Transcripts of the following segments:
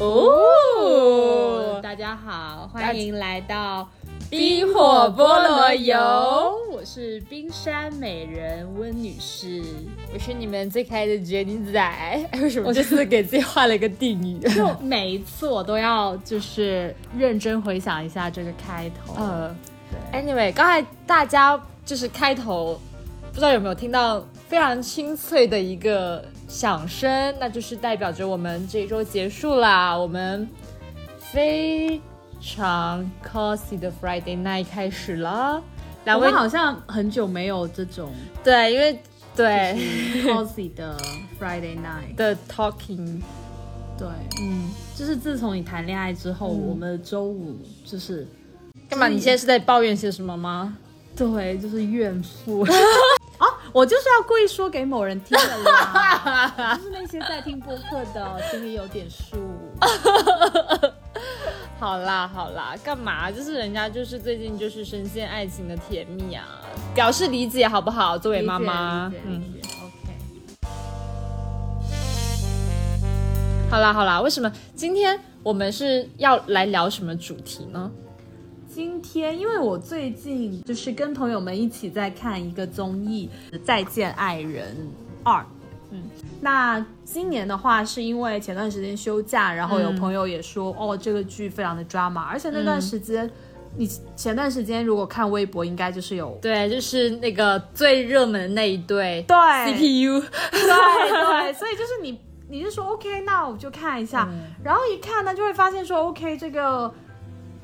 哦，大家好，欢迎来到冰火菠萝油，我是冰山美人温女士，我是你们最可爱的杰尼仔。哎为什么我这次给自己画了一个定语？就每一次我都要就是认真回想一下这个开头。呃，对，Anyway，刚才大家就是开头，不知道有没有听到非常清脆的一个。响声，那就是代表着我们这一周结束啦。我们非常 cosy 的 Friday night 开始了。两位好像很久没有这种对，因为对 cosy 的 Friday night 的 talking，对，嗯，就是自从你谈恋爱之后，我们周五就是干嘛？你现在是在抱怨些什么吗？对，就是怨妇。我就是要故意说给某人听的啦，就是那些在听播客的心里有点数。好啦好啦，干嘛？就是人家就是最近就是深陷爱情的甜蜜啊，表示理解好不好？作为妈妈，嗯，OK。好啦好啦，为什么今天我们是要来聊什么主题呢？今天，因为我最近就是跟朋友们一起在看一个综艺《再见爱人二》。嗯，那今年的话，是因为前段时间休假，然后有朋友也说，哦，这个剧非常的抓马，而且那段时间，你前段时间如果看微博，应该就是有对，就是那个最热门的那一对对 CPU，对对，所以就是你 你是说 OK，那我就看一下，然后一看呢，就会发现说 OK，这个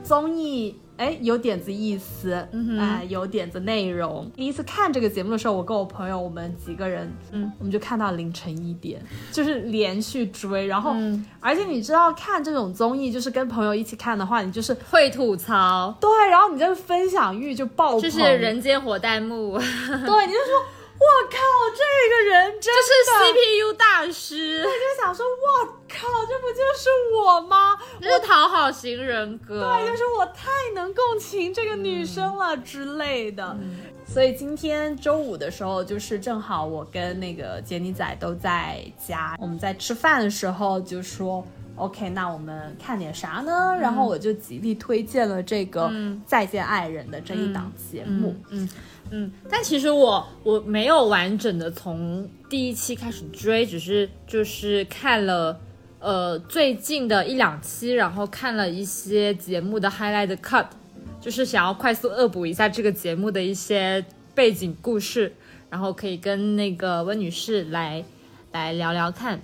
综艺。哎，有点子意思，哎，有点子内容。第一次看这个节目的时候，我跟我朋友，我们几个人，嗯，我们就看到凌晨一点，就是连续追。然后，而且你知道，看这种综艺，就是跟朋友一起看的话，你就是会吐槽，对，然后你这个分享欲就爆棚，就是人间火弹幕，对，你就说。我靠，这个人真的是 CPU 大师。我就想说，我靠，这不就是我吗？我讨好型人格，对，就是我太能共情这个女生了之类的。所以今天周五的时候，就是正好我跟那个杰尼仔都在家，我们在吃饭的时候就说，OK，那我们看点啥呢？然后我就极力推荐了这个《再见爱人》的这一档节目，嗯。嗯，嗯但其实我我没有完整的从第一期开始追，只是就是看了呃最近的一两期，然后看了一些节目的 highlight cut，就是想要快速恶补一下这个节目的一些背景故事，然后可以跟那个温女士来来聊聊看，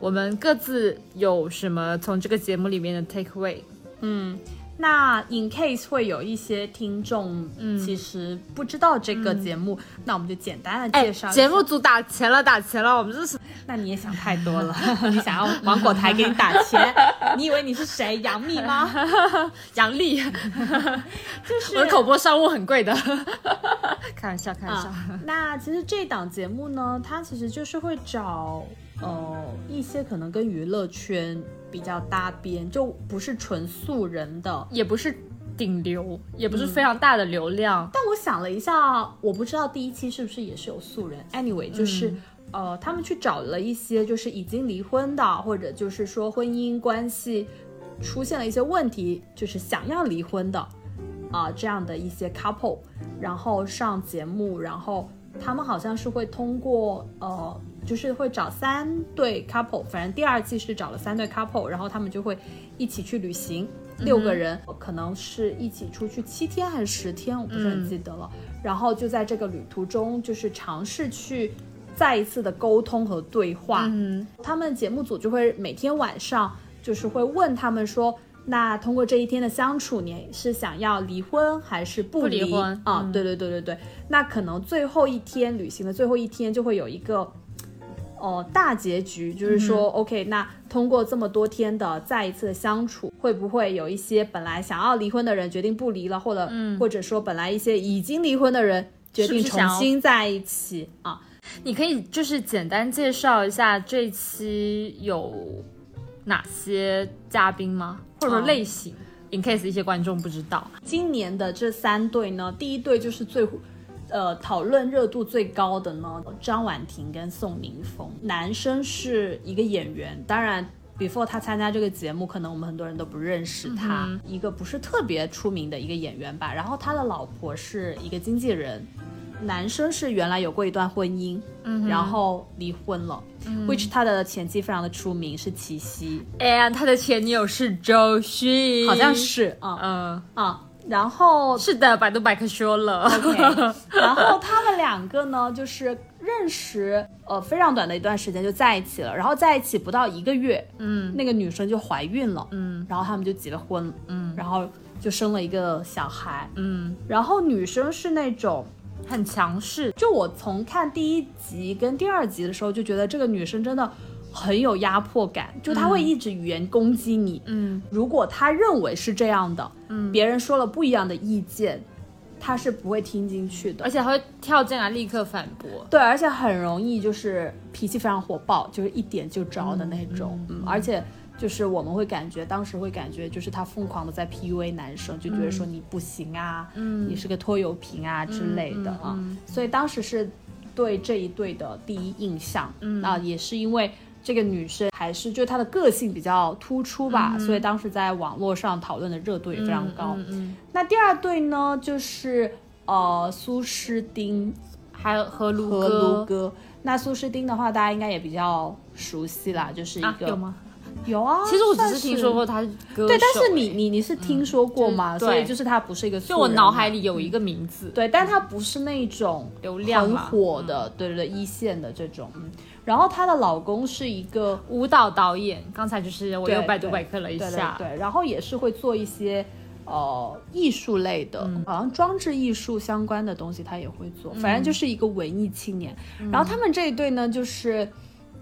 我们各自有什么从这个节目里面的 take away，嗯。那 in case 会有一些听众，嗯，其实不知道这个节目，那我们就简单的介绍。节目组打钱了，打钱了，我们这是。那你也想太多了，你想要芒果台给你打钱？你以为你是谁？杨幂吗？杨丽，就是我的口播商务很贵的，开玩笑，开玩笑。那其实这档节目呢，它其实就是会找。呃，一些可能跟娱乐圈比较搭边，就不是纯素人的，也不是顶流，也不是非常大的流量。但我想了一下，我不知道第一期是不是也是有素人。Anyway，就是呃，他们去找了一些就是已经离婚的，或者就是说婚姻关系出现了一些问题，就是想要离婚的啊这样的一些 couple，然后上节目，然后他们好像是会通过呃。就是会找三对 couple，反正第二季是找了三对 couple，然后他们就会一起去旅行，六个人可能是一起出去七天还是十天，我不是很记得了。然后就在这个旅途中，就是尝试去再一次的沟通和对话。嗯，他们节目组就会每天晚上就是会问他们说，那通过这一天的相处，你是想要离婚还是不离婚啊？对对对对对，那可能最后一天旅行的最后一天就会有一个。哦，大结局就是说，OK，那通过这么多天的再一次的相处，会不会有一些本来想要离婚的人决定不离了，或者，嗯或者说本来一些已经离婚的人决定重新在一起啊？你可以就是简单介绍一下这期有哪些嘉宾吗？或者说类型？In case 一些观众不知道，今年的这三对呢，第一对就是最。呃，讨论热度最高的呢，张婉婷跟宋宁峰。男生是一个演员，当然 before 他参加这个节目，可能我们很多人都不认识他，一个不是特别出名的一个演员吧。然后他的老婆是一个经纪人，男生是原来有过一段婚姻，然后离婚了。which 他的前妻非常的出名，是齐溪，哎，他的前女友是周迅，好像是啊，嗯啊。然后是的，百度百科说了。OK，然后他们两个呢，就是认识呃非常短的一段时间就在一起了，然后在一起不到一个月，嗯那个女生就怀孕了，嗯然后他们就结了婚，嗯然后就生了一个小孩，嗯，然后女生是那种。很强势，就我从看第一集跟第二集的时候，就觉得这个女生真的很有压迫感，就他会一直语言攻击你。嗯如果他认为是这样的，嗯，别人说了不一样的意见，他是不会听进去的而。且还会跳进来立刻反驳。对，而且很容易就是脾气非常火爆，就是一点就着的那种。嗯而且就是我们会感觉，当时会感觉就是他疯狂的在 PUA 男生，就觉得说你不行啊，嗯你是个拖油瓶啊之类的啊。嗯所以当时是对这一对的第一印象，嗯啊，也是因为。这个女生还是就她的个性比较突出吧，所以当时在网络上讨论的热度也非常高。嗯嗯，那第二对呢，就是呃苏诗丁还有和卢和哥卢哥。那苏诗丁的话，大家应该也比较熟悉啦，就是一个、啊有吗？有啊，其实我只算是听说过他是歌手，对，但是你欸你你是听说过吗？嗯所以就是他不是一个素就我脑海里有一个名字，对，但他不是那种很流量很火的，对对对，一线的这种。嗯，然后她的老公是一个舞蹈导演。刚才就是我对又百度百科了一对下，对对，然后也是会做一些呃艺术类的，嗯。好像装置艺术相关的东西他也会做，反正就是一个文艺青年。嗯。然后他们这一对呢，就是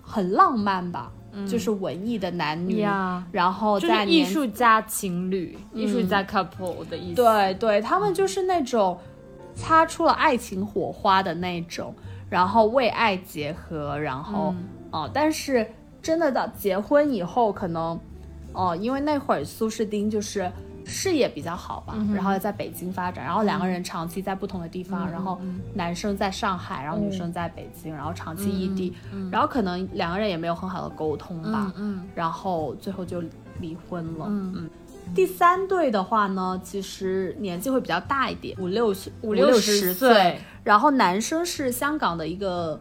很浪漫吧，就是文艺的男女，嗯呀然后就在艺术家情侣、艺术家 couple 的意思。对对，他们就是那种擦出了爱情火花的那种，然后为爱结合，然后哦、但是真的到结婚以后，可能哦、因为那会儿苏士丁就是。事业比较好吧，然后在北京发展，然后两个人长期在不同的地方，然后男生在上海，然后女生在北京，然后长期异地，然后可能两个人也没有很好的沟通吧，嗯。然后最后就离婚了。嗯。嗯，第三对的话呢，其实年纪会比较大一点，五六十五六十十岁，然后男生是香港的一个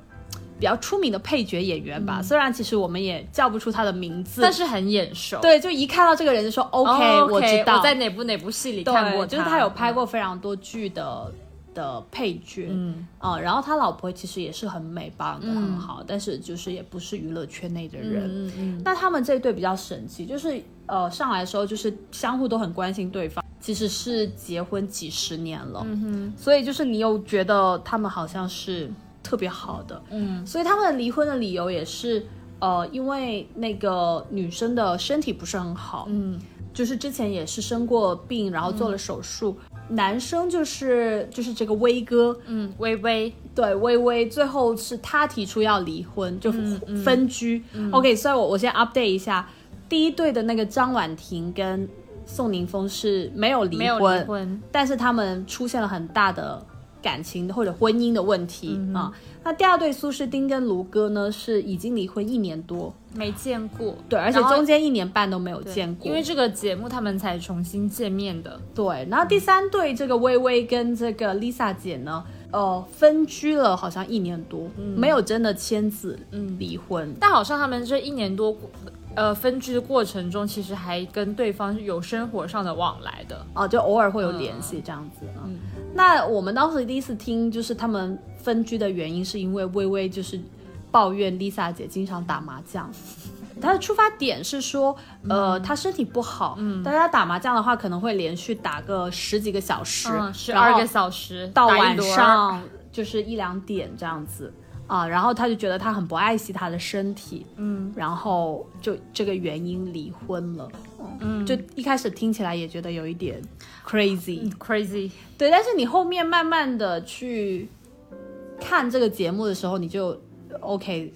比较出名的配角演员吧，虽然其实我们也叫不出他的名字，嗯但是很眼熟。对，就一看到这个人就说 OK，, 哦我知道，我在哪部哪部戏里看过就是他有拍过非常多剧的。的配角，嗯。啊、然后他老婆其实也是很美，保养的很好，但是就是也不是娱乐圈内的人，嗯嗯那他们这一对比较神奇，就是呃上来的时候就是相互都很关心对方，其实是结婚几十年了，嗯哼。所以就是你又觉得他们好像是特别好的，嗯。所以他们离婚的理由也是呃因为那个女生的身体不是很好，嗯。就是之前也是生过病，然后做了手术。男生就是就是这个威哥，嗯，微微。对微微，最后是他提出要离婚，就嗯分居。OK，所以我我先 update 一下，第一对的那个张婉婷跟宋宁峰是没有离婚，但是他们出现了很大的感情或者婚姻的问题嗯啊、那第二对苏诗丁跟卢哥呢是已经离婚一年多，没见过。对，而且中间一年半都没有见过，因为这个节目他们才重新见面的。对，然后第三对这个微微跟这个 Lisa 姐呢，呃，分居了好像一年多，没有真的签字离婚。但好像他们这一年多，呃，分居的过程中，其实还跟对方有生活上的往来的。哦，就偶尔会有联系这样子嗯。那我们当时第一次听，就是他们分居的原因，是因为微微就是抱怨 Lisa 姐经常打麻将。她的出发点是说，呃，她身体不好，嗯，但是她打麻将的话，可能会连续打个十几个小时，嗯，十二个小时到晚上就是一两点这样子啊，然后他就觉得他很不爱惜他的身体，嗯，然后就这个原因离婚了。嗯就一开始听起来也觉得有一点 crazy，、crazy。对，但是你后面慢慢的去看这个节目的时候，你就 OK，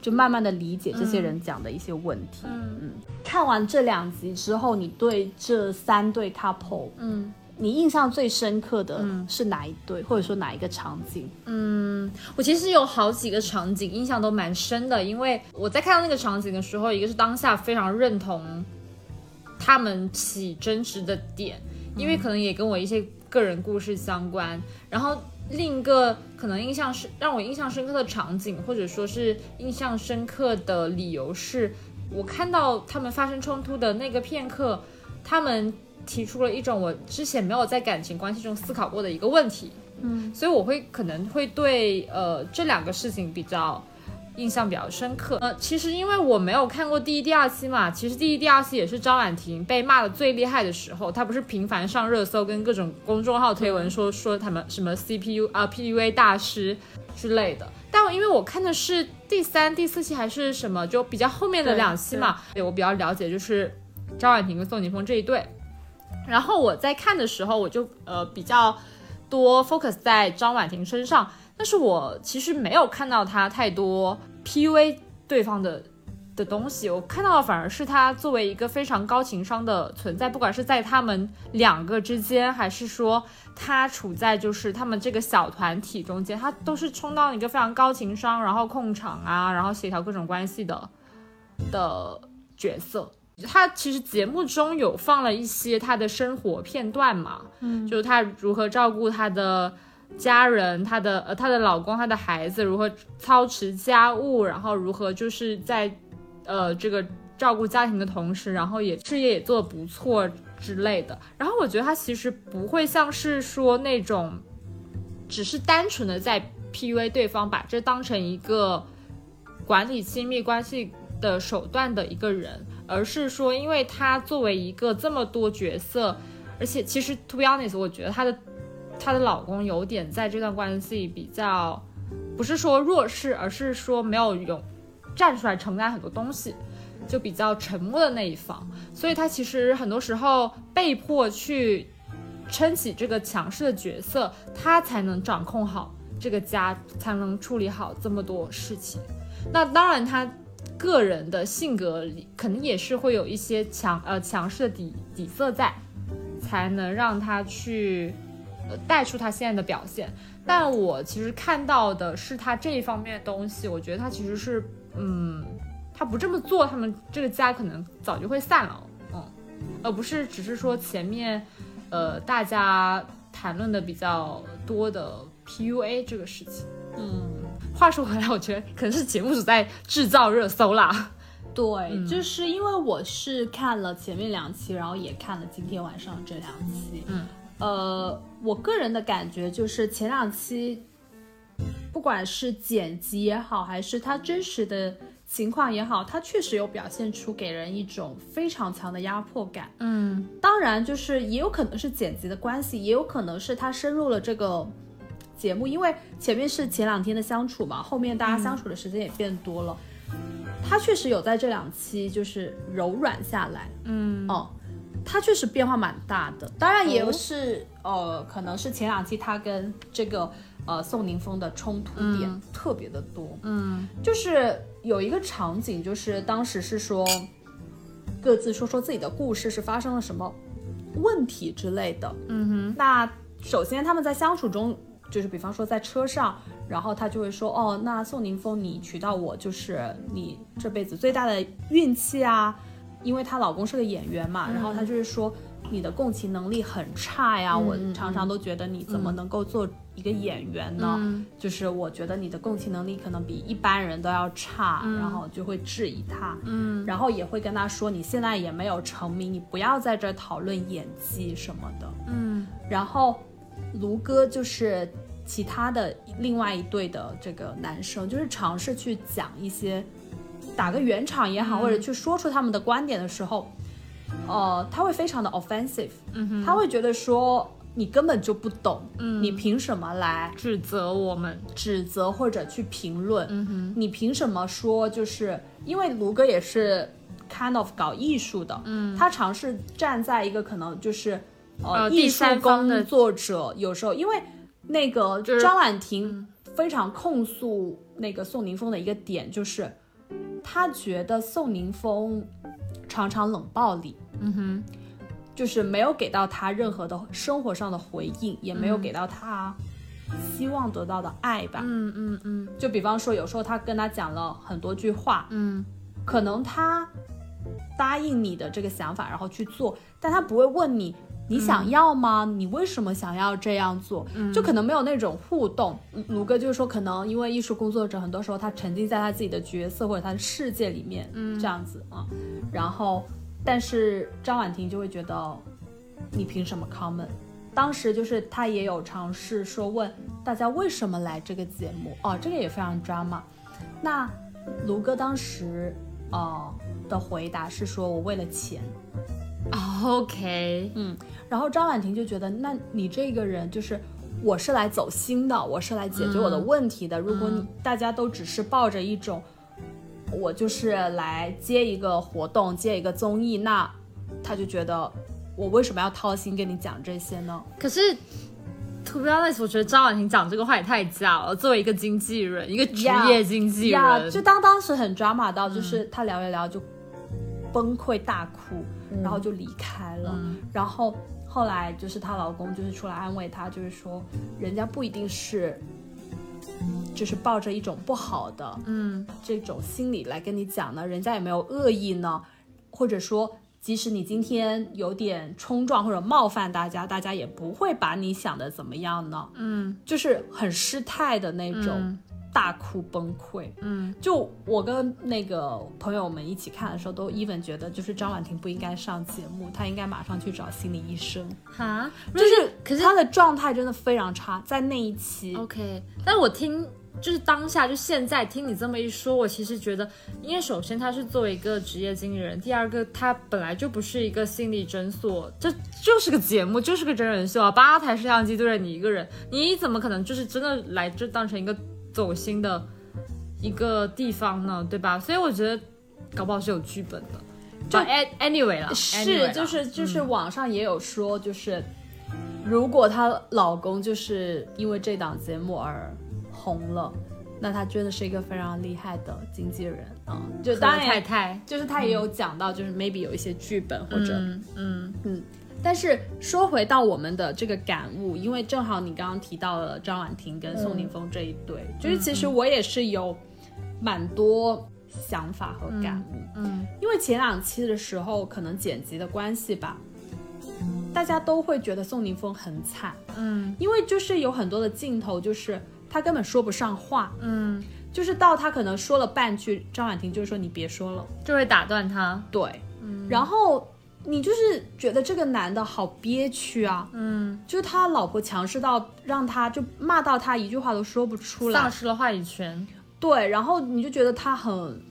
就慢慢的理解这些人讲的一些问题。嗯看完这两集之后，你对这三对 couple，嗯，你印象最深刻的是哪一对，或者说哪一个场景？嗯我其实有好几个场景印象都蛮深的，因为我在看到那个场景的时候，一个是当下非常认同他们起争执的点，因为可能也跟我一些个人故事相关。然后另一个可能印象是让我印象深刻的场景，或者说是印象深刻的理由是，我看到他们发生冲突的那个片刻，他们提出了一种我之前没有在感情关系中思考过的一个问题。嗯，所以我会可能会对呃这两个事情比较印象比较深刻。呃，其实因为我没有看过第一、第二期嘛，其实第一、第二期也是张婉婷被骂的最厉害的时候，她不是频繁上热搜，跟各种公众号推文说说他们什么 CPU 啊、PUA 大师之类的。但我因为我看的是第三、第四期还是什么，就比较后面的两期嘛，对我比较了解就是张婉婷跟宋宁峰这一对。然后我在看的时候，我就呃比较。多 focus 在张婉婷身上，但是我其实没有看到她太多 PUA 对方的的东西，我看到的反而是她作为一个非常高情商的存在，不管是在他们两个之间，还是说她处在就是他们这个小团体中间，她都是充当一个非常高情商，然后控场啊，然后协调各种关系的的角色。他其实节目中有放了一些他的生活片段嘛，嗯，就是他如何照顾他的家人，他的呃他的老公，他的孩子，如何操持家务，然后如何就是在呃这个照顾家庭的同时，然后也事业也做得不错之类的。然后我觉得他其实不会像是说那种只是单纯的在 PUA 对方，把这当成一个管理亲密关系的手段的一个人。而是说，因为她作为一个这么多角色，而且其实 to be honest，我觉得她的她的老公有点在这段关系比较，不是说弱势，而是说没有勇站出来承担很多东西，就比较沉默的那一方。所以她其实很多时候被迫去撑起这个强势的角色，她才能掌控好这个家，才能处理好这么多事情。那当然她。个人的性格里，肯定也是会有一些强呃强势的底底色在，才能让他去呃带出他现在的表现。但我其实看到的是他这一方面的东西，我觉得他其实是嗯，他不这么做，他们这个家可能早就会散了，嗯，而不是只是说前面呃大家谈论的比较多的 PUA 这个事情，嗯。话说回来，我觉得可能是节目组在制造热搜啦。对，就是因为我是看了前面两期，然后也看了今天晚上这两期。嗯，呃，我个人的感觉就是前两期，不管是剪辑也好，还是它真实的情况也好，它确实有表现出给人一种非常强的压迫感。嗯，当然，就是也有可能是剪辑的关系，也有可能是它深入了这个。节目，因为前面是前两天的相处嘛，后面大家相处的时间也变多了，他确实有在这两期就是柔软下来，嗯。哦，他确实变化蛮大的，当然也是呃，可能是前两期他跟这个呃宋宁峰的冲突点特别的多，嗯，就是有一个场景，就是当时是说各自说说自己的故事是发生了什么问题之类的，嗯哼，那首先他们在相处中。就是比方说在车上，然后他就会说，哦，那宋宁峰，你娶到我就是你这辈子最大的运气啊，因为她老公是个演员嘛，然后她就是说你的共情能力很差呀，我常常都觉得你怎么能够做一个演员呢？就是我觉得你的共情能力可能比一般人都要差，然后就会质疑他，嗯，然后也会跟他说你现在也没有成名，你不要在这讨论演技什么的，嗯，然后。卢哥就是其他的另外一对的这个男生，就是尝试去讲一些打个圆场也好，或者去说出他们的观点的时候，呃，他会非常的 offensive，嗯他会觉得说你根本就不懂，嗯，你凭什么来指责我们，指责或者去评论，嗯哼，你凭什么说就是因为卢哥也是 kind of 搞艺术的，嗯，他尝试站在一个可能就是。呃，艺术工作者有时候，因为那个张婉婷非常控诉那个宋宁峰的一个点，就是他觉得宋宁峰常常冷暴力。嗯哼，就是没有给到他任何的生活上的回应，也没有给到他希望得到的爱吧。嗯嗯嗯就比方说，有时候他跟他讲了很多句话，嗯可能他答应你的这个想法，然后去做，但他不会问你。你想要吗？你为什么想要这样做？就可能没有那种互动。卢哥就是说，可能因为艺术工作者很多时候他沉浸在他自己的角色或者他的世界里面，这样子啊。然后，但是张婉婷就会觉得，你凭什么 comment？当时就是他也有尝试说问大家为什么来这个节目哦，这个也非常 drama。那卢哥当时呃的回答是说我为了钱，，OK，嗯，然后张婉婷就觉得，那你这个人就是我是来走心的，我是来解决我的问题的。如果你大家都只是抱着一种我就是来接一个活动、接一个综艺，那他就觉得我为什么要掏心跟你讲这些呢？可是。To be honest，我觉得张婉婷讲这个话也太假了。作为一个经纪人，一个职业经纪人呀就当当时很 drama 到，就是他聊一聊就崩溃大哭，然后就离开了。然后后来就是她老公就是出来安慰她，就是说人家不一定是，就是抱着一种不好的嗯这种心理来跟你讲呢，人家也没有恶意呢，或者说。即使你今天有点冲撞或者冒犯大家，大家也不会把你想的怎么样呢？嗯就是很失态的那种嗯大哭崩溃。嗯就我跟那个朋友们一起看的时候，都 even 觉得，就是张婉婷不应该上节目，她应该马上去找心理医生。哈，就是，可是她的状态真的非常差，在那一期。OK，但是我听就是当下就现在听你这么一说，我其实觉得，因为首先他是作为一个职业经理人，第二个他本来就不是一个心理诊所，这就是个节目，就是个真人秀啊，八台摄像机对着你一个人，你怎么可能就是真的来这当成一个走心的一个地方呢？对吧？所以我觉得搞不好是有剧本的。就 an- anyway 了，是就是就是网上也有说，就是、如果她老公就是因为这档节目而红了，那他真的是一个非常厉害的经纪人啊、就当然太太，就是他也有讲到，就是 maybe 有一些剧本或者嗯嗯但是说回到我们的这个感悟，因为正好你刚刚提到了张婉婷跟宋宁峰这一对，就是其实我也是有蛮多想法和感悟。嗯。因为前两期的时候，可能剪辑的关系吧，大家都会觉得宋宁峰很惨，嗯。因为就是有很多的镜头，就是他根本说不上话，嗯，就是到他可能说了半句，张婉婷就说你别说了，就会打断他。对，嗯。然后你就是觉得这个男的好憋屈啊，嗯，就是他老婆强势到让他就骂到他一句话都说不出来。丧，失了话语权。对，然后你就觉得他很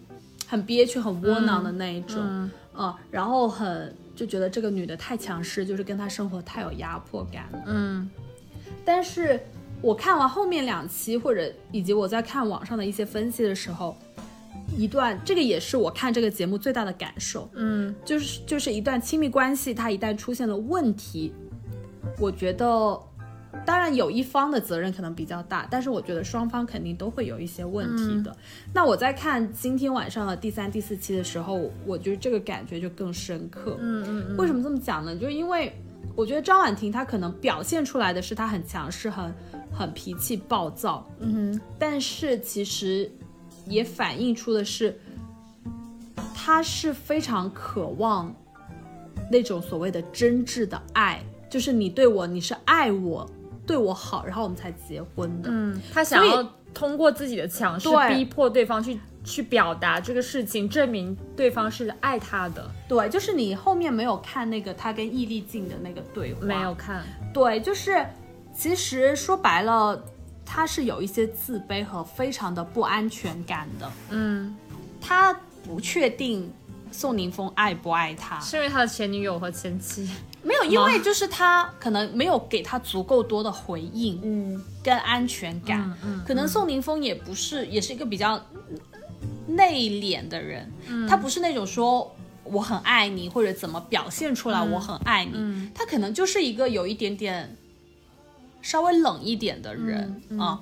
很憋屈、很窝囊的那一种，嗯。嗯然后很就觉得这个女的太强势，就是跟他生活太有压迫感了。嗯。但是我看完后面两期，或者以及我在看网上的一些分析的时候，一段这个也是我看这个节目最大的感受，嗯就是就是一段亲密关系，它一旦出现了问题，我觉得。当然，有一方的责任可能比较大，但是我觉得双方肯定都会有一些问题的。那我在看今天晚上的第三、第四期的时候，我觉得这个感觉就更深刻。嗯嗯为什么这么讲呢？就是因为我觉得张婉婷她可能表现出来的是她很强势、很很脾气暴躁，嗯但是其实也反映出的是，他是非常渴望那种所谓的真挚的爱，就是你对我，你是爱我，对我好，然后我们才结婚的。嗯，他想要通过自己的强势逼迫对方去去表达这个事情，证明对方是爱他的。对，就是你后面没有看那个他跟易立竞的那个对话，没有看，对，就是其实说白了，他是有一些自卑和非常的不安全感的。嗯，他不确定宋宁峰爱不爱他，是因为他的前女友和前妻。没有，因为就是他可能没有给他足够多的回应嗯。跟安全感。嗯嗯可能宋宁峰也不是，也是一个比较内敛的人，嗯。他不是那种说我很爱你或者怎么表现出来我很爱你，嗯。他可能就是一个有一点点稍微冷一点的人嗯啊、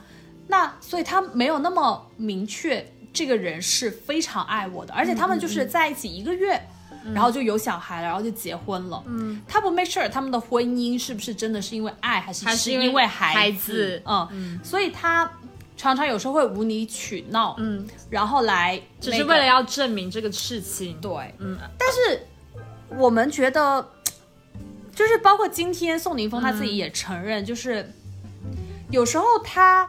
那所以他没有那么明确这个人是非常爱我的，而且他们就是在一起一个月。然后就有小孩了，然后就结婚了。嗯，他不 make sure 他们的婚姻是不是真的是因为爱，还是还是因为孩子？嗯，所以他常常有时候会无理取闹，嗯，然后来那个只是为了要证明这个事情。对，嗯，但是我们觉得，就是包括今天宋宁峰他自己也承认，就是有时候他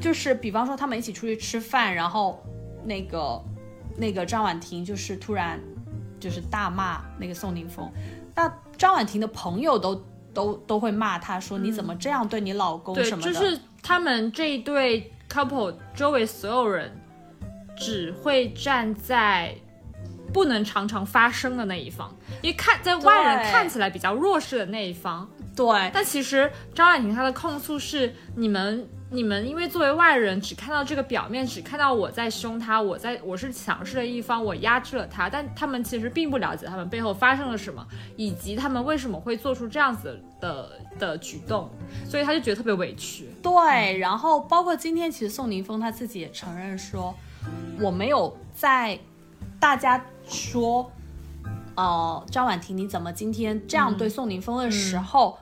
就是比方说他们一起出去吃饭，然后那个那个张婉婷就是突然就是大骂那个宋宁峰，那张婉婷的朋友都都都会骂他说你怎么这样对你老公对，什么的，就是他们这一对 couple 周围所有人只会站在不能常常发生的那一方，因为看在外人看起来比较弱势的那一方，对但其实张婉婷她的控诉是你们。你们因为作为外人，只看到这个表面，只看到我在凶他，我在我是强势的一方，我压制了他，但他们其实并不了解他们背后发生了什么，以及他们为什么会做出这样子的的举动，所以他就觉得特别委屈。对，然后包括今天，其实宋宁峰他自己也承认说，我没有在大家说，呃，张婉婷你怎么今天这样对宋宁峰的时候。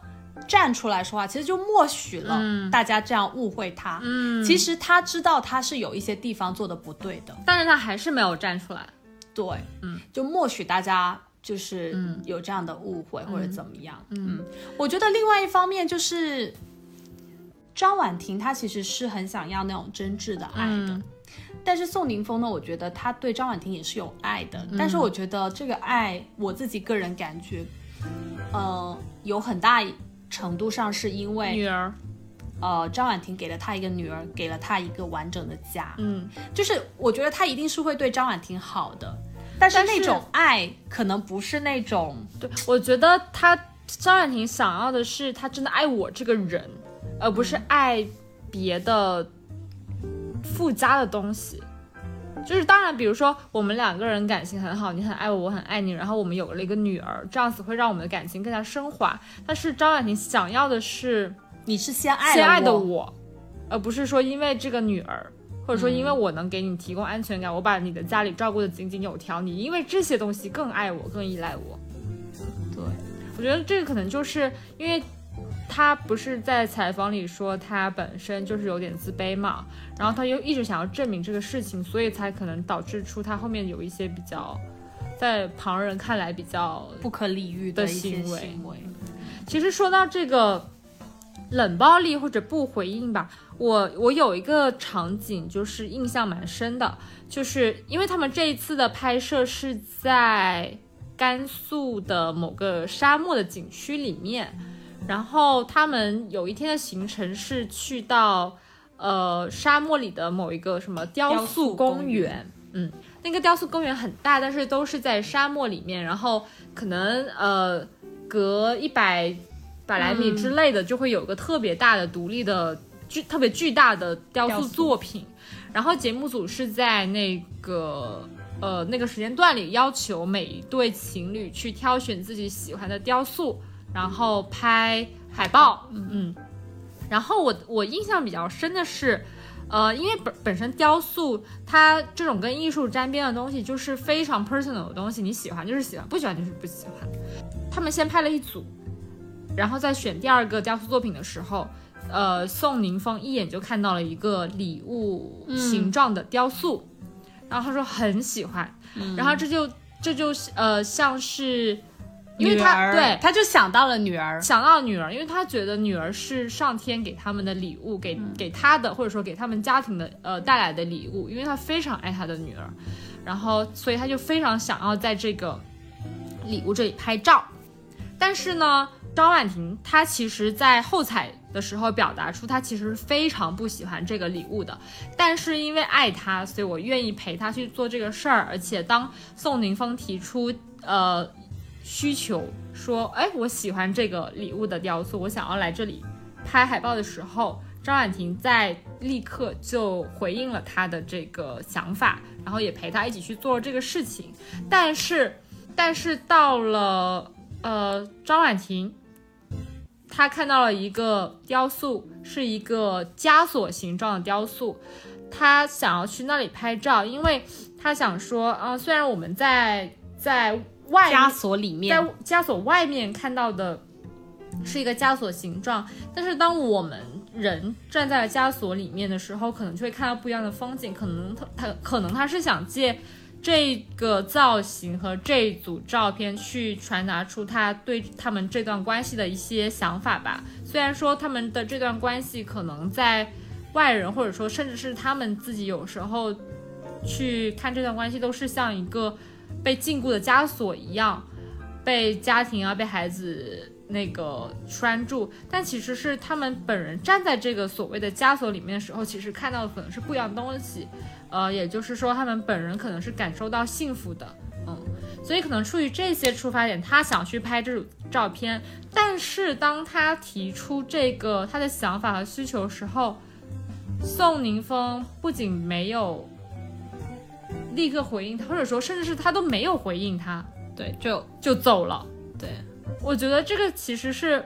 站出来说话，其实就默许了大家这样误会他。嗯，其实他知道他是有一些地方做的不对的，但是他还是没有站出来。对，嗯，就默许大家就是有这样的误会、或者怎么样。嗯，我觉得另外一方面就是张婉婷她其实是很想要那种真挚的爱的。嗯但是宋宁峰呢，我觉得他对张婉婷也是有爱的，但是我觉得这个爱，我自己个人感觉，呃，有很大程度上是因为女儿，呃，张婉婷给了他一个女儿，给了他一个完整的家，嗯，就是我觉得他一定是会对张婉婷好的，但是但是那种爱可能不是那种，对，我觉得他张婉婷想要的是他真的爱我这个人，而不是爱别的附加的东西。就是当然，比如说我们两个人感情很好，你很爱我，我很爱你，然后我们有了一个女儿，这样子会让我们的感情更加升华。但是张婉婷想要的是你是先爱先爱的我，我，而不是说因为这个女儿，或者说因为我能给你提供安全感，我把你的家里照顾得井井有条，你因为这些东西更爱我，更依赖我。对，我觉得这个可能就是因为他不是在采访里说他本身就是有点自卑嘛，然后他又一直想要证明这个事情，所以才可能导致出他后面有一些比较在旁人看来比较不可理喻的行为行为，其实说到这个冷暴力或者不回应吧，我我有一个场景就是印象蛮深的，就是因为他们这一次的拍摄是在甘肃的某个沙漠的景区里面，然后他们有一天的行程是去到呃沙漠里的某一个什么雕雕塑公园，嗯，那个雕塑公园很大，但是都是在沙漠里面，然后可能呃隔一百百来米之类的，就会有个特别大的独立的巨特别巨大的雕塑作品。然后节目组是在那个呃那个时间段里要求每一对情侣去挑选自己喜欢的雕塑，然后拍海报。嗯，然后我我印象比较深的是。呃，因为本本身雕塑它这种跟艺术沾边的东西，就是非常 personal 的东西，你喜欢就是喜欢，不喜欢就是不喜欢。他们先拍了一组，然后在选第二个雕塑作品的时候，呃，宋宁峰一眼就看到了一个礼物形状的雕塑，然后他说很喜欢，然后这就这就呃像是，因为他对他就想到了女儿，想到女儿，因为他觉得女儿是上天给他们的礼物，给给他的，或者说给他们家庭的呃带来的礼物，因为他非常爱他的女儿，然后所以他就非常想要在这个礼物这里拍照。但是呢，张婉婷她其实在后采的时候表达出她其实非常不喜欢这个礼物的，但是因为爱他，所以我愿意陪他去做这个事儿。而且当宋宁峰提出呃需求说，哎，我喜欢这个礼物的雕塑，我想要来这里拍海报的时候，张婉婷在立刻就回应了他的这个想法，然后也陪他一起去做这个事情。但是，但是到了呃张婉婷。她看到了一个雕塑，是一个枷锁形状的雕塑，她想要去那里拍照，因为她想说，嗯、虽然我们在在外枷锁里面，在枷锁外面看到的是一个枷锁形状，但是当我们人站在了枷锁里面的时候，可能就会看到不一样的风景。可能他他可能他是想借这个造型和这组照片去传达出他对他们这段关系的一些想法吧。虽然说他们的这段关系可能在外人或者说甚至是他们自己有时候去看这段关系都是像一个被禁锢的枷锁一样，被家庭啊被孩子。那个拴住，但其实是他们本人站在这个所谓的枷锁里面的时候，其实看到的可能是不一样的东西，呃，也就是说他们本人可能是感受到幸福的，嗯，所以可能出于这些出发点，他想去拍这组照片，但是当他提出这个他的想法和需求时候，宋宁峰不仅没有立刻回应他，或者说甚至是他都没有回应他，对，就就走了，对。我觉得这个其实是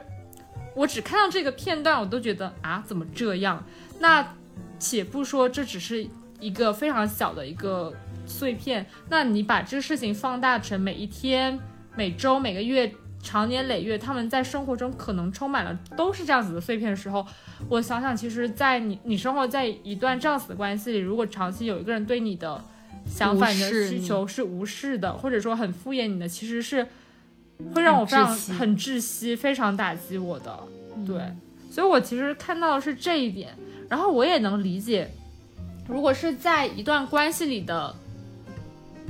我只看到这个片段，我都觉得啊，怎么这样？那且不说这只是一个非常小的一个碎片，那你把这个事情放大成每一天、每周、每个月、长年累月，他们在生活中可能充满了都是这样子的碎片的时候，我想想，其实，在你你生活在一段这样子的关系里，如果长期有一个人对你的想法、你的需求是无视的，或者说很敷衍你的，其实是。会让我非常很窒息，非常打击我的，对，所以我其实看到的是这一点，然后我也能理解，如果是在一段关系里的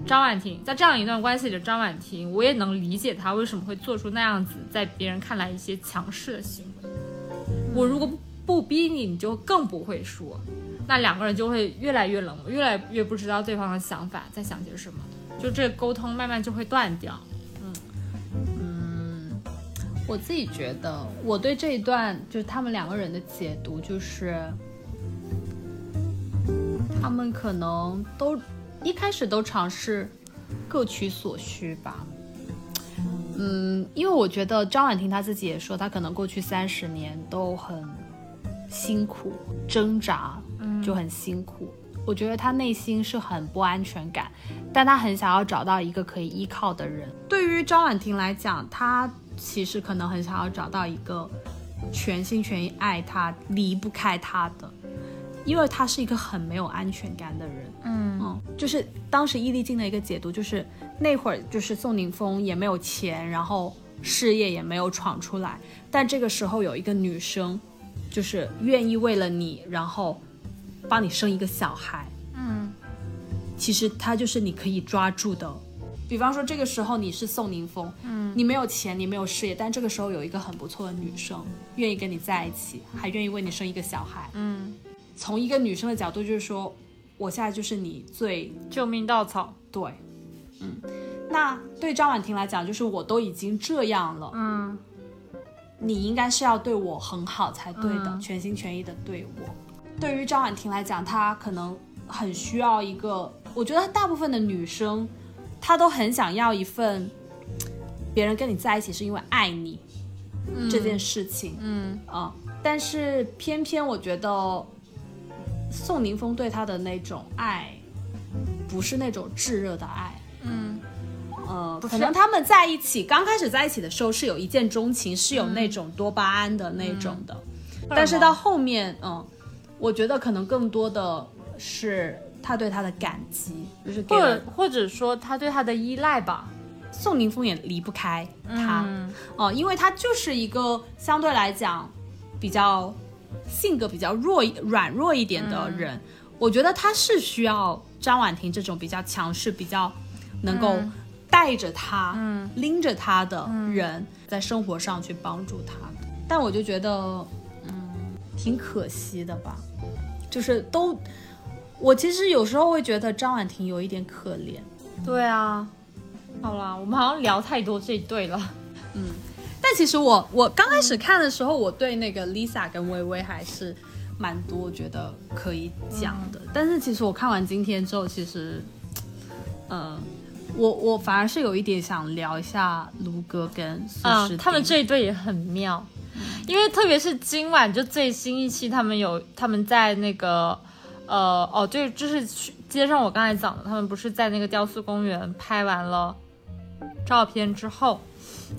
张婉婷，在这样一段关系里的张婉婷，我也能理解她为什么会做出那样子在别人看来一些强势的行为。我如果不逼你，你就更不会说，那两个人就会越来越冷漠，越来越不知道对方的想法在想些什么，就这沟通慢慢就会断掉。嗯嗯我自己觉得，我对这一段就是他们两个人的解读，就是他们可能都一开始都尝试各取所需吧。嗯，因为我觉得张婉婷她自己也说，她可能过去三十年都很辛苦挣扎，就很辛苦。我觉得他内心是很不安全感，但他很想要找到一个可以依靠的人。对于张婉婷来讲，她。其实可能很想要找到一个全心全意爱他、离不开他的，因为他是一个很没有安全感的人。嗯嗯，就是当时易立竞的一个解读，就是那会儿就是宋宁峰也没有钱，然后事业也没有闯出来，但这个时候有一个女生，就是愿意为了你，然后帮你生一个小孩。嗯，其实他就是你可以抓住的。比方说，这个时候你是宋宁峰，嗯，你没有钱，你没有事业，但这个时候有一个很不错的女生愿意跟你在一起，还愿意为你生一个小孩，嗯，从一个女生的角度就是说，我现在就是你最救命稻草，对，嗯，那对张婉婷来讲，就是我都已经这样了，嗯，你应该是要对我很好才对的，全心全意的对我。对于张婉婷来讲，她可能很需要一个，我觉得大部分的女生。她都很想要一份别人跟你在一起是因为爱你这件事情，嗯啊，但是偏偏我觉得宋宁峰对她的那种爱不是那种炙热的爱，嗯呃，可能他们在一起刚开始在一起的时候是有一见钟情，是有那种多巴胺的那种的，但是到后面，嗯，我觉得可能更多的是。他对他的感激，就是或者或者说他对他的依赖吧。宋宁峰也离不开他哦，因为他就是一个相对来讲比较性格比较弱、软弱一点的人。我觉得他是需要张婉婷这种比较强势、比较能够带着他、拎着他的人，在生活上去帮助他。但我就觉得，嗯，挺可惜的吧，就是都。我其实有时候会觉得张婉婷有一点可怜。对啊，好啦，我们好像聊太多这一对了。嗯，但其实我我刚开始看的时候，我对那个 Lisa 跟微微还是蛮多觉得可以讲的。但是其实我看完今天之后，其实，嗯，我我反而是有一点想聊一下卢哥跟苏诗他们这一对也很妙，因为特别是今晚就最新一期，他们有他们在那个。呃哦，对，就是去接上我刚才讲的，他们不是在那个雕塑公园拍完了照片之后，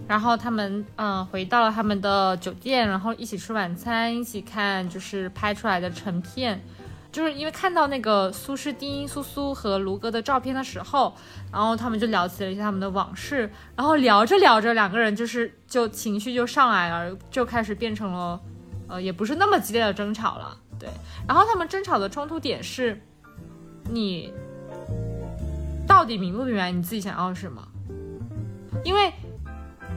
然后他们嗯、回到了他们的酒店，然后一起吃晚餐，一起看就是拍出来的成片。就是因为看到那个苏诗丁、苏苏和卢哥的照片的时候，然后他们就聊起了一些他们的往事，然后聊着聊着，两个人就是就情绪就上来了，就开始变成了，呃，也不是那么激烈的争吵了，对。然后他们争吵的冲突点是，你到底明不明白你自己想要什么？因为，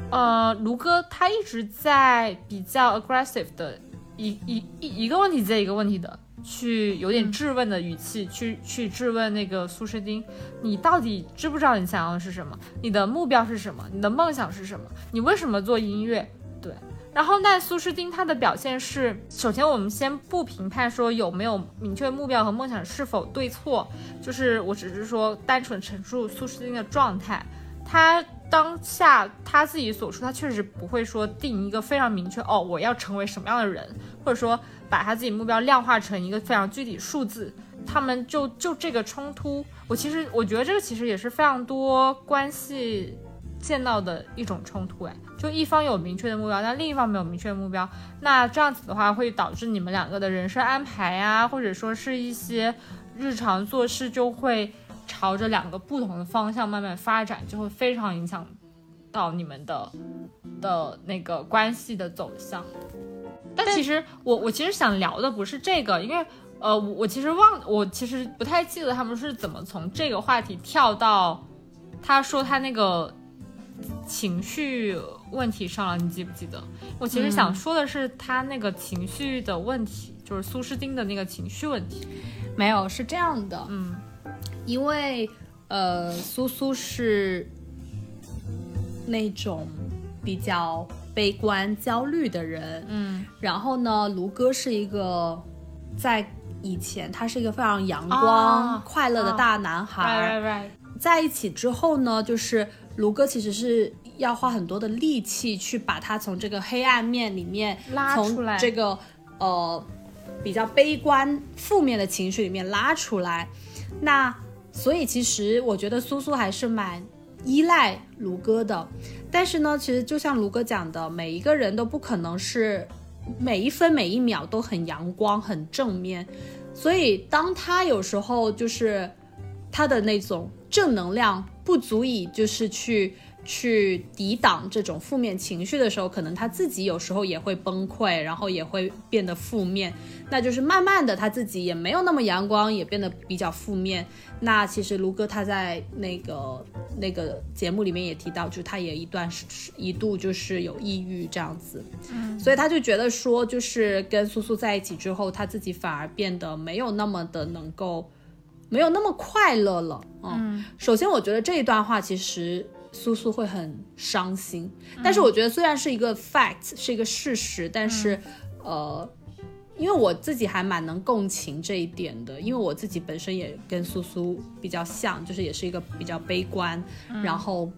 呃，卢哥他一直在比较 aggressive 的一一一一个问题接一个问题的。去有点质问的语气，去去质问那个苏诗丁，你到底知不知道你想要的是什么？你的目标是什么？你的梦想是什么？你为什么做音乐？对。然后那苏诗丁他的表现是，首先我们先不评判说有没有明确目标和梦想是否对错，就是我只是说单纯陈述苏诗丁的状态，他。当下他自己所说，他确实不会说定一个非常明确哦，我要成为什么样的人，或者说把他自己目标量化成一个非常具体数字。他们就就这个冲突，我其实我觉得这个其实也是非常多关系见到的一种冲突。哎，就一方有明确的目标，但另一方没有明确的目标，那这样子的话会导致你们两个的人生安排啊，或者说是一些日常做事就会。朝着两个不同的方向慢慢发展，就会非常影响到你们的的那个关系的走向。但其实我我其实想聊的不是这个，因为呃我我其实忘我其实不太记得他们是怎么从这个话题跳到他说他那个情绪问题上了，你记不记得？我其实想说的是他那个情绪的问题，就是苏诗丁的那个情绪问题。没有，是这样的，嗯。因为，呃，苏苏是那种比较悲观、焦虑的人，嗯，然后呢，卢哥是一个在以前他是一个非常阳光、快乐的大男孩，在一起之后呢，就是卢哥其实是要花很多的力气去把他从这个黑暗面里面拉出来，这个呃比较悲观、负面的情绪里面拉出来，那。所以其实我觉得苏苏还是蛮依赖卢哥的，但是呢，其实就像卢哥讲的，每一个人都不可能是每一分每一秒都很阳光、很正面。所以当他有时候就是他的那种正能量不足以就是去。去抵挡这种负面情绪的时候，可能他自己有时候也会崩溃，然后也会变得负面。那就是慢慢的，他自己也没有那么阳光，也变得比较负面。那其实卢哥他在那个那个节目里面也提到，就是他也一段时一度就是有抑郁这样子。嗯，所以他就觉得说，就是跟苏苏在一起之后，他自己反而变得没有那么的能够，没有那么快乐了。嗯，首先我觉得这一段话其实。苏苏会很伤心，但是我觉得虽然是一个 fact，是一个事实，但是，呃，因为我自己还蛮能共情这一点的，因为我自己本身也跟苏苏比较像，就是也是一个比较悲观，然后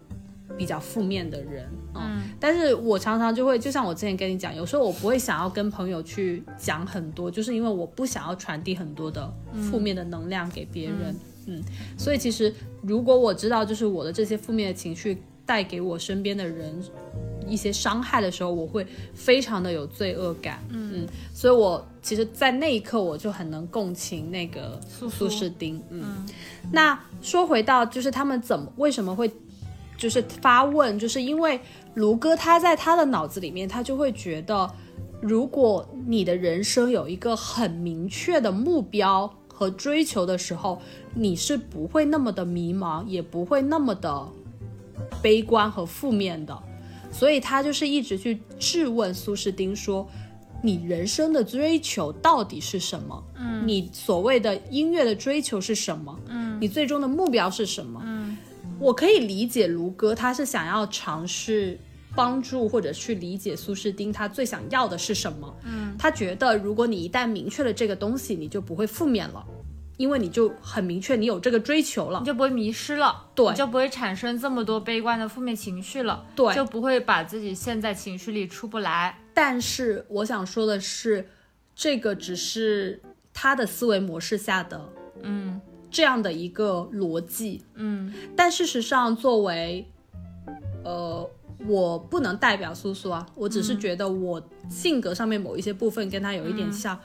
比较负面的人，嗯，但是我常常就会，就像我之前跟你讲，有时候我不会想要跟朋友去讲很多，就是因为我不想要传递很多的负面的能量给别人。嗯，所以其实如果我知道，就是我的这些负面的情绪带给我身边的人一些伤害的时候，我会非常的有罪恶感。嗯，所以我其实，在那一刻我就很能共情那个苏苏士丁。嗯，那说回到就是他们怎么为什么会就是发问，就是因为卢哥他在他的脑子里面，他就会觉得，如果你的人生有一个很明确的目标。和追求的时候，你是不会那么的迷茫，也不会那么的悲观和负面的。所以他就是一直去质问苏士丁说：“你人生的追求到底是什么？嗯，你所谓的音乐的追求是什么？嗯，你最终的目标是什么？嗯，我可以理解卢哥他是想要尝试。”帮助或者去理解苏诗丁他最想要的是什么？嗯，他觉得如果你一旦明确了这个东西，你就不会负面了，因为你就很明确你有这个追求了，你就不会迷失了，对，就不会产生这么多悲观的负面情绪了，对，就不会把自己陷在情绪里出不来。但是我想说的是，这个只是他的思维模式下的，嗯，这样的一个逻辑，嗯，但事实上作为。呃，我不能代表苏苏啊，我只是觉得我性格上面某一些部分跟他有一点像。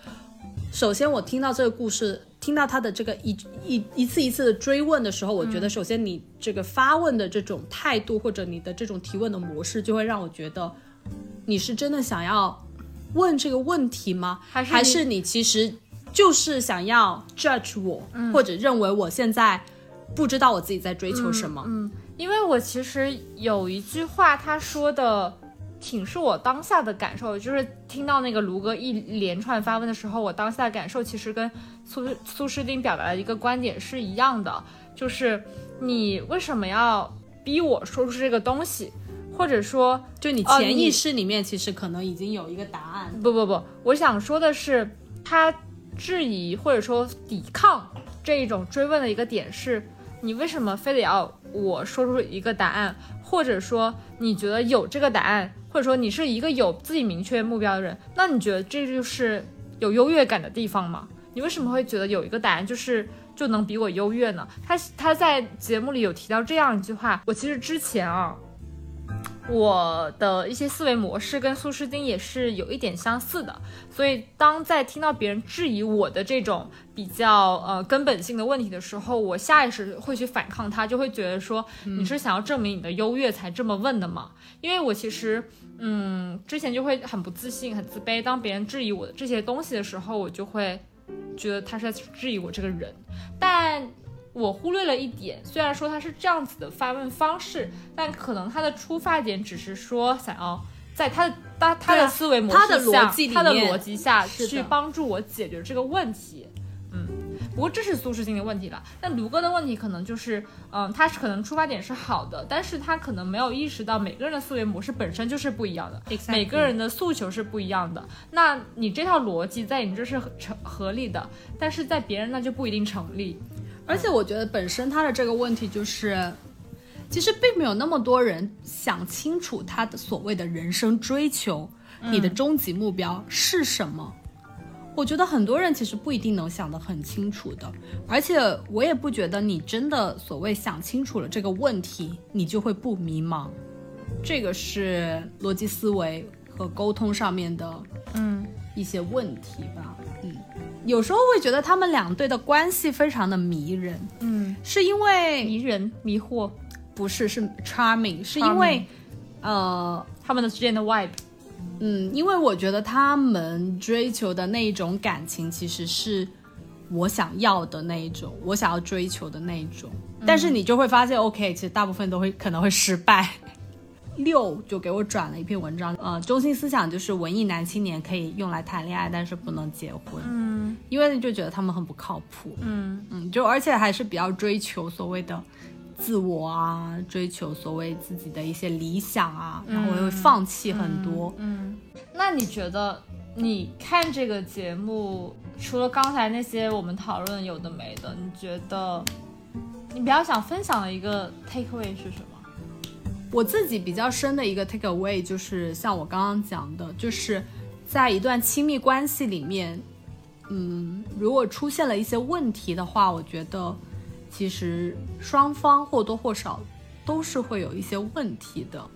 首先，我听到这个故事，听到他的这个一一一次一次的追问的时候，我觉得首先你这个发问的这种态度，或者你的这种提问的模式，就会让我觉得你是真的想要问这个问题吗？还是还是你其实就是想要 judge 我，或者认为我现在不知道我自己在追求什么？嗯，因为我其实有一句话，他说的挺是我当下的感受，就是听到那个卢哥一连串发问的时候，我当下的感受其实跟苏苏诗丁表达的一个观点是一样的，就是你为什么要逼我说出这个东西，或者说就你哦你潜意识里面其实可能已经有一个答案。不不不，我想说的是，他质疑或者说抵抗这一种追问的一个点是，你为什么非得要我说出一个答案，或者说你觉得有这个答案，或者说你是一个有自己明确目标的人，那你觉得这就是有优越感的地方吗？你为什么会觉得有一个答案就是就能比我优越呢？他他在节目里有提到这样一句话，我其实之前啊。我的一些思维模式跟苏诗丁也是有一点相似的，所以当在听到别人质疑我的这种比较呃根本性的问题的时候，我下意识会去反抗他，就会觉得说你是想要证明你的优越才这么问的吗？因为我其实嗯之前就会很不自信、很自卑，当别人质疑我的这些东西的时候，我就会觉得他是在质疑我这个人，但。我忽略了一点，虽然说他是这样子的发问方式，但可能他的出发点只是说想要在他的他他的思维模式他的下逻辑里他的逻辑下去帮助我解决这个问题。嗯，不过这是苏诗丁的问题了。那卢哥的问题可能就是，嗯，他是可能出发点是好的，但是他可能没有意识到每个人的思维模式本身就是不一样的 Exactly 每个人的诉求是不一样的。那你这套逻辑在你这是合成合理的，但是在别人那就不一定成立。而且我觉得本身他的这个问题就是，其实并没有那么多人想清楚他的所谓的人生追求，你的终极目标是什么。我觉得很多人其实不一定能想得很清楚的，而且我也不觉得你真的所谓想清楚了这个问题，你就会不迷茫。这个是逻辑思维和沟通上面的，嗯，一些问题吧。嗯，有时候会觉得他们两对的关系非常的迷人，嗯，是因为迷人迷惑不是是 charming，是因为呃他们的之间的 vibe。嗯，因为我觉得他们追求的那一种感情，其实是我想要的那一种，我想要追求的那一种。但是你就会发现，OK，其实大部分都会可能会失败。六就给我转了一篇文章，呃，中心思想就是文艺男青年可以用来谈恋爱，但是不能结婚。嗯因为就觉得他们很不靠谱。嗯嗯，就而且还是比较追求所谓的自我啊，追求所谓自己的一些理想啊，然后会放弃很多。嗯，那你觉得你看这个节目，除了刚才那些我们讨论有的没的，你觉得你比较想分享的一个 take away 是什么？我自己比较深的一个 take away 就是像我刚刚讲的，就是在一段亲密关系里面，嗯，如果出现了一些问题的话，我觉得其实双方或多或少都是会有一些问题的，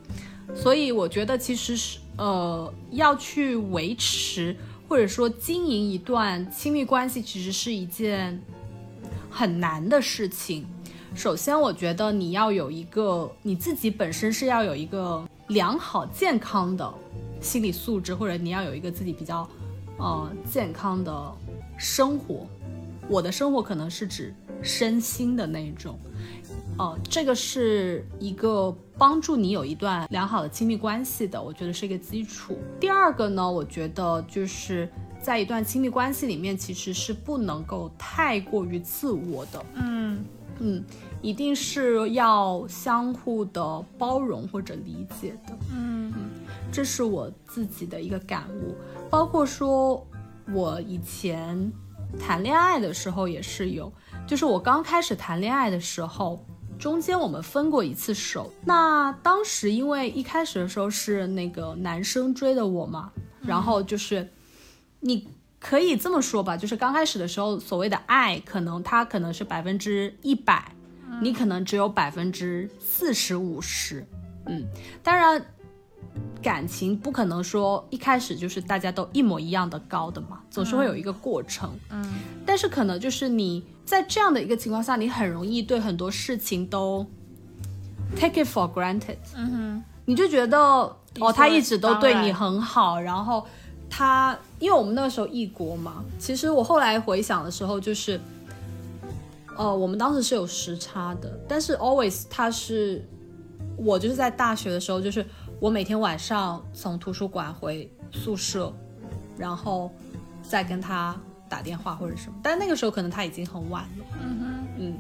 所以我觉得其实是呃要去维持或者说经营一段亲密关系，其实是一件很难的事情。首先，我觉得你要有一个你自己本身是要有一个良好健康的心理素质，或者你要有一个自己比较呃健康的生活。我的生活可能是指身心的那一种，呃，这个是一个帮助你有一段良好的亲密关系的，我觉得是一个基础。第二个呢，我觉得就是在一段亲密关系里面，其实是不能够太过于自我的。嗯嗯，一定是要相互的包容或者理解的，嗯这是我自己的一个感悟。包括说，我以前谈恋爱的时候也是有，就是我刚开始谈恋爱的时候，中间我们分过一次手。那当时因为一开始的时候是那个男生追的我嘛，然后就是你可以这么说吧，就是刚开始的时候，所谓的爱，可能它可能是百分之一百，你可能只有百分之四十五十，嗯，当然，感情不可能说一开始就是大家都一模一样的高的嘛，总是会有一个过程。嗯，但是可能就是你在这样的一个情况下，你很容易对很多事情都 take it for granted。嗯哼，你就觉得哦，他一直都对你很好，然后他，因为我们那个时候异国嘛，其实我后来回想的时候，就是，呃，我们当时是有时差的，但是 always 他是，我就是在大学的时候，就是我每天晚上从图书馆回宿舍，然后再跟他打电话或者什么，但那个时候可能他已经很晚了，嗯哼，嗯，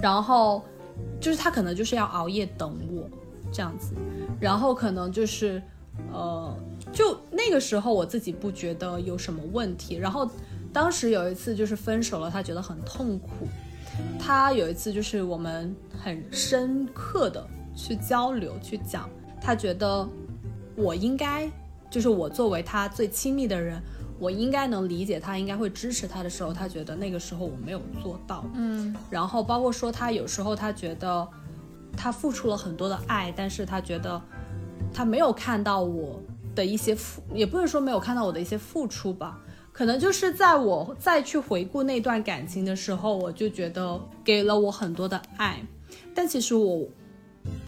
然后就是他可能就是要熬夜等我这样子，然后可能就是呃，就那个时候我自己不觉得有什么问题，然后当时有一次就是分手了，他觉得很痛苦，他有一次就是我们很深刻的去交流去讲，他觉得我应该就是我作为他最亲密的人。我应该能理解他，应该会支持他的时候，他觉得那个时候我没有做到。嗯然后包括说他有时候他觉得他付出了很多的爱，但是他觉得他没有看到我的一些付，也不是说没有看到我的一些付出吧，可能就是在我再去回顾那段感情的时候，我就觉得给了我很多的爱，但其实我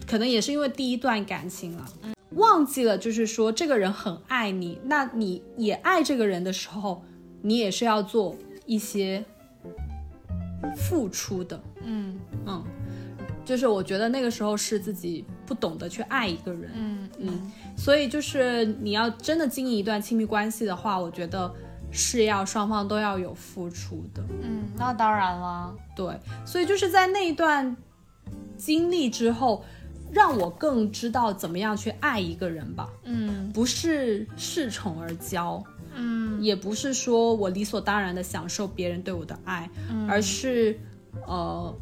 可能也是因为第一段感情了。忘记了，就是说这个人很爱你，那你也爱这个人的时候，你也是要做一些付出的。嗯嗯，就是我觉得那个时候是自己不懂得去爱一个人，嗯嗯，所以就是你要真的经营一段亲密关系的话，我觉得是要双方都要有付出的，嗯，那当然了。对，所以就是在那一段经历之后，让我更知道怎么样去爱一个人吧，嗯。不是恃宠而骄，嗯。也不是说我理所当然的享受别人对我的爱，而是呃，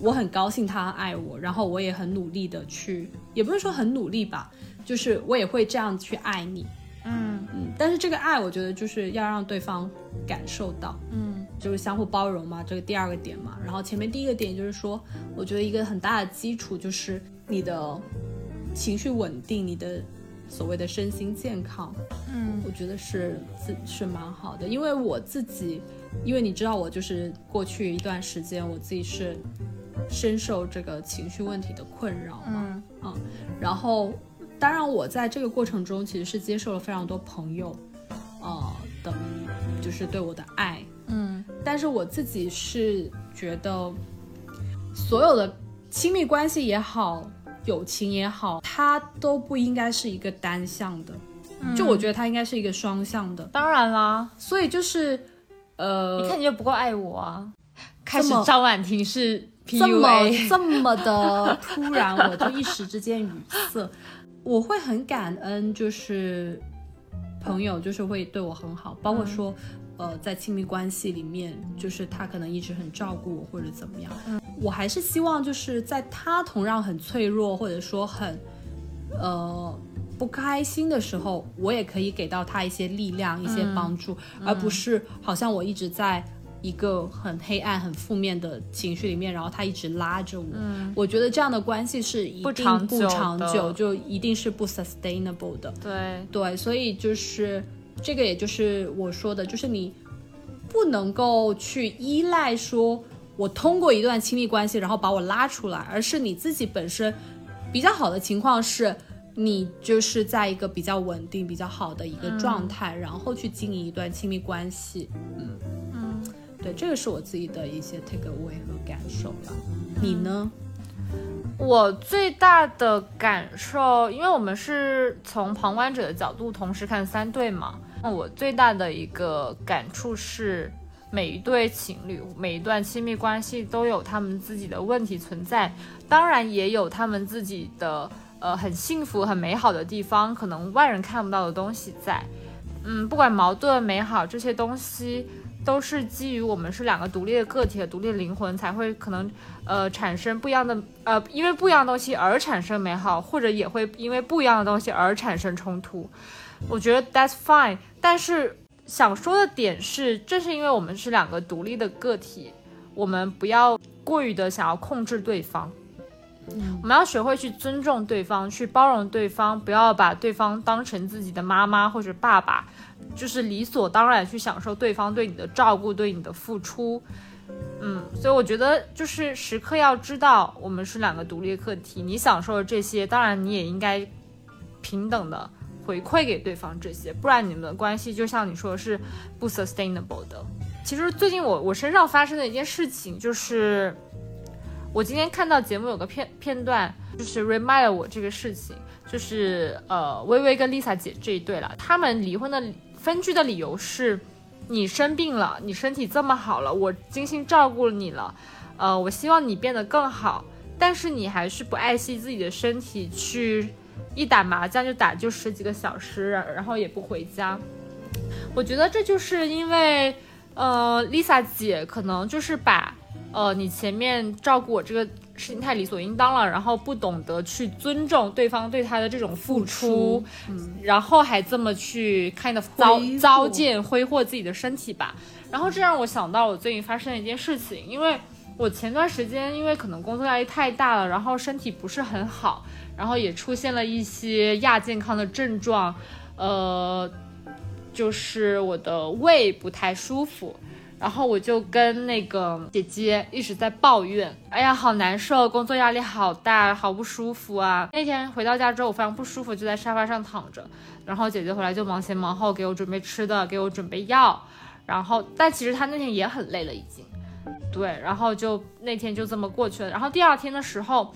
我很高兴他爱我，然后我也很努力的去，也不是说很努力吧，就是我也会这样去爱你，嗯嗯，但是这个爱我觉得就是要让对方感受到，嗯就是相互包容嘛，这个第二个点嘛。然后前面第一个点就是说，我觉得一个很大的基础就是你的情绪稳定，你的所谓的身心健康，嗯我觉得是是是蛮好的。因为我自己，因为你知道我就是过去一段时间我自己是深受这个情绪问题的困扰嘛，嗯然后当然我在这个过程中其实是接受了非常多朋友，呃的，就是对我的爱，嗯但是我自己是觉得，所有的亲密关系也好，友情也好，它都不应该是一个单向的，就我觉得它应该是一个双向的。当然啦。所以就是，呃，一看你就不够爱我啊！开始张婉婷是这么这么的 突然，我就一时之间语塞。我会很感恩，就是朋友就是会对我很好，包括说，呃，在亲密关系里面，就是他可能一直很照顾我或者怎么样。我还是希望就是在他同样很脆弱或者说很，呃。不开心的时候，我也可以给到他一些力量、一些帮助，而不是好像我一直在一个很黑暗、很负面的情绪里面，然后他一直拉着我。我觉得这样的关系是一不定不长久的长久，就一定是不 sustainable 的。对，对，所以就是这个，也就是我说的，就是你不能够去依赖说，我通过一段亲密关系，然后把我拉出来，而是你自己本身比较好的情况是。你就是在一个比较稳定、比较好的一个状态，然后去经营一段亲密关系。嗯嗯，对，这个是我自己的一些 take away 和感受了。你呢？我最大的感受，因为我们是从旁观者的角度同时看三对嘛，那我最大的一个感触是，每一对情侣、每一段亲密关系都有他们自己的问题存在，当然也有他们自己的呃很幸福、很美好的地方，可能外人看不到的东西在。嗯，不管矛盾、美好这些东西，都是基于我们是两个独立的个体独立的灵魂，才会可能呃产生不一样的呃，因为不一样的东西而产生美好，或者也会因为不一样的东西而产生冲突。我觉得 that's fine，但是想说的点是，正是因为我们是两个独立的个体，我们不要过于的想要控制对方。我们要学会去尊重对方，去包容对方，不要把对方当成自己的妈妈或者爸爸，就是理所当然去享受对方对你的照顾、对你的付出。嗯，所以我觉得就是时刻要知道，我们是两个独立的个体。你享受了这些，当然你也应该平等的回馈给对方这些，不然你们的关系就像你说的是不 sustainable 的。其实最近我我身上发生的一件事情，就是我今天看到节目有个片片段，就是 remind 了我这个事情，就是呃微微跟 Lisa 姐这一对了，他们离婚的分居的理由是，你生病了，你身体这么好了，我精心照顾你了，呃，我希望你变得更好，但是你还是不爱惜自己的身体，去一打麻将就打就十几个小时，然然后也不回家。我觉得这就是因为。呃，Lisa 姐可能就是把，呃，你前面照顾我这个事情太理所应当了，然后不懂得去尊重对方对他的这种付出，嗯，然后还这么去 kind of 糟糟践挥霍自己的身体吧。然后这让我想到我最近发生的一件事情，因为我前段时间因为可能工作压力太大了，然后身体不是很好，然后也出现了一些亚健康的症状，呃。就是我的胃不太舒服，然后我就跟那个姐姐一直在抱怨，哎呀，好难受，工作压力好大，好不舒服啊。那天回到家之后，我非常不舒服，就在沙发上躺着，然后姐姐回来就忙前忙后给我准备吃的，给我准备药，然后但其实她那天也很累了已经，对，然后就那天就这么过去了。然后第二天的时候，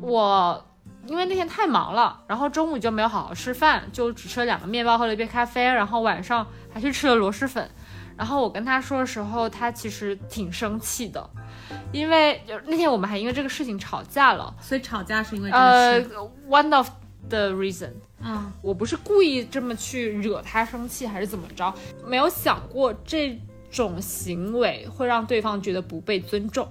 我。因为那天太忙了，然后中午就没有好好吃饭，就只吃了两个面包，喝了一杯咖啡，然后晚上还去吃了螺蛳粉。然后我跟他说的时候，他其实挺生气的，因为那天我们还因为这个事情吵架了。所以吵架是因为呃，one of the reason。嗯，我不是故意这么去惹他生气，还是怎么着？没有想过这种行为会让对方觉得不被尊重。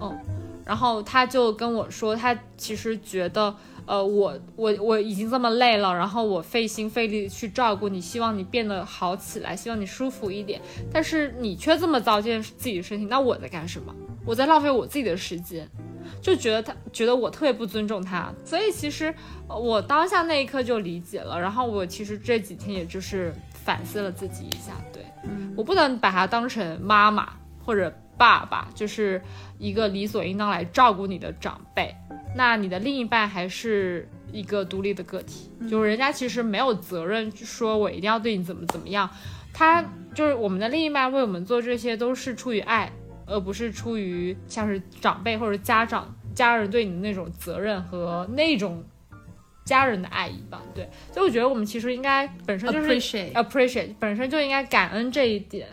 嗯。然后他就跟我说，他其实觉得，呃，我我我已经这么累了，然后我费心费力去照顾你，希望你变得好起来，希望你舒服一点，但是你却这么糟践自己的身体，那我在干什么？我在浪费我自己的时间，就觉得他觉得我特别不尊重他，所以其实我当下那一刻就理解了，然后我其实这几天也就是反思了自己一下，对我不能把他当成妈妈或者。爸爸就是一个理所应当来照顾你的长辈，那你的另一半还是一个独立的个体，就是人家其实没有责任说我一定要对你怎么怎么样，他就是我们的另一半为我们做这些都是出于爱，而不是出于像是长辈或者家长家人对你的那种责任和那种家人的爱意吧。对，所以我觉得我们其实应该本身就是 appreciate，本身就应该感恩这一点。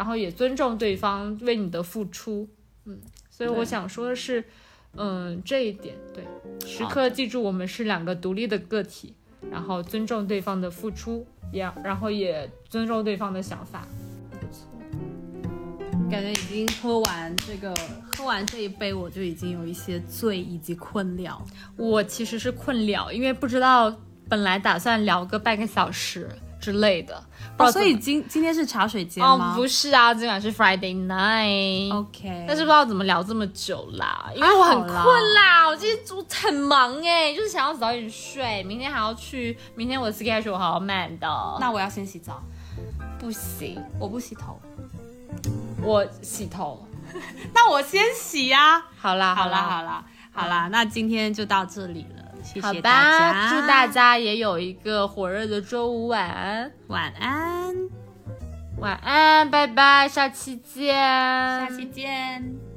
然后也尊重对方为你的付出，嗯，所以我想说的是，嗯，这一点对，时刻记住我们是两个独立的个体，然后尊重对方的付出，也然后也尊重对方的想法。不错，感觉已经喝完这个，喝完这一杯，我就已经有一些醉以及困了。我其实是困了，因为不知道本来打算聊个半个小时。之类的，所以今今天是茶水间吗？哦，不是啊，今晚是 Friday night。OK，但是不知道怎么聊这么久啦，因为我很困啦，我今天我很忙哎，就是想要早点睡，明天还要去，明天我的 schedule 好满的。那我要先洗澡，不行，我不洗头，我洗头，那我先洗呀。好啦，好啦，好啦，好啦，那今天就到这里了。好吧，祝大家也有一个火热的周五，晚安，晚安，晚安，拜拜，下期见，下期见。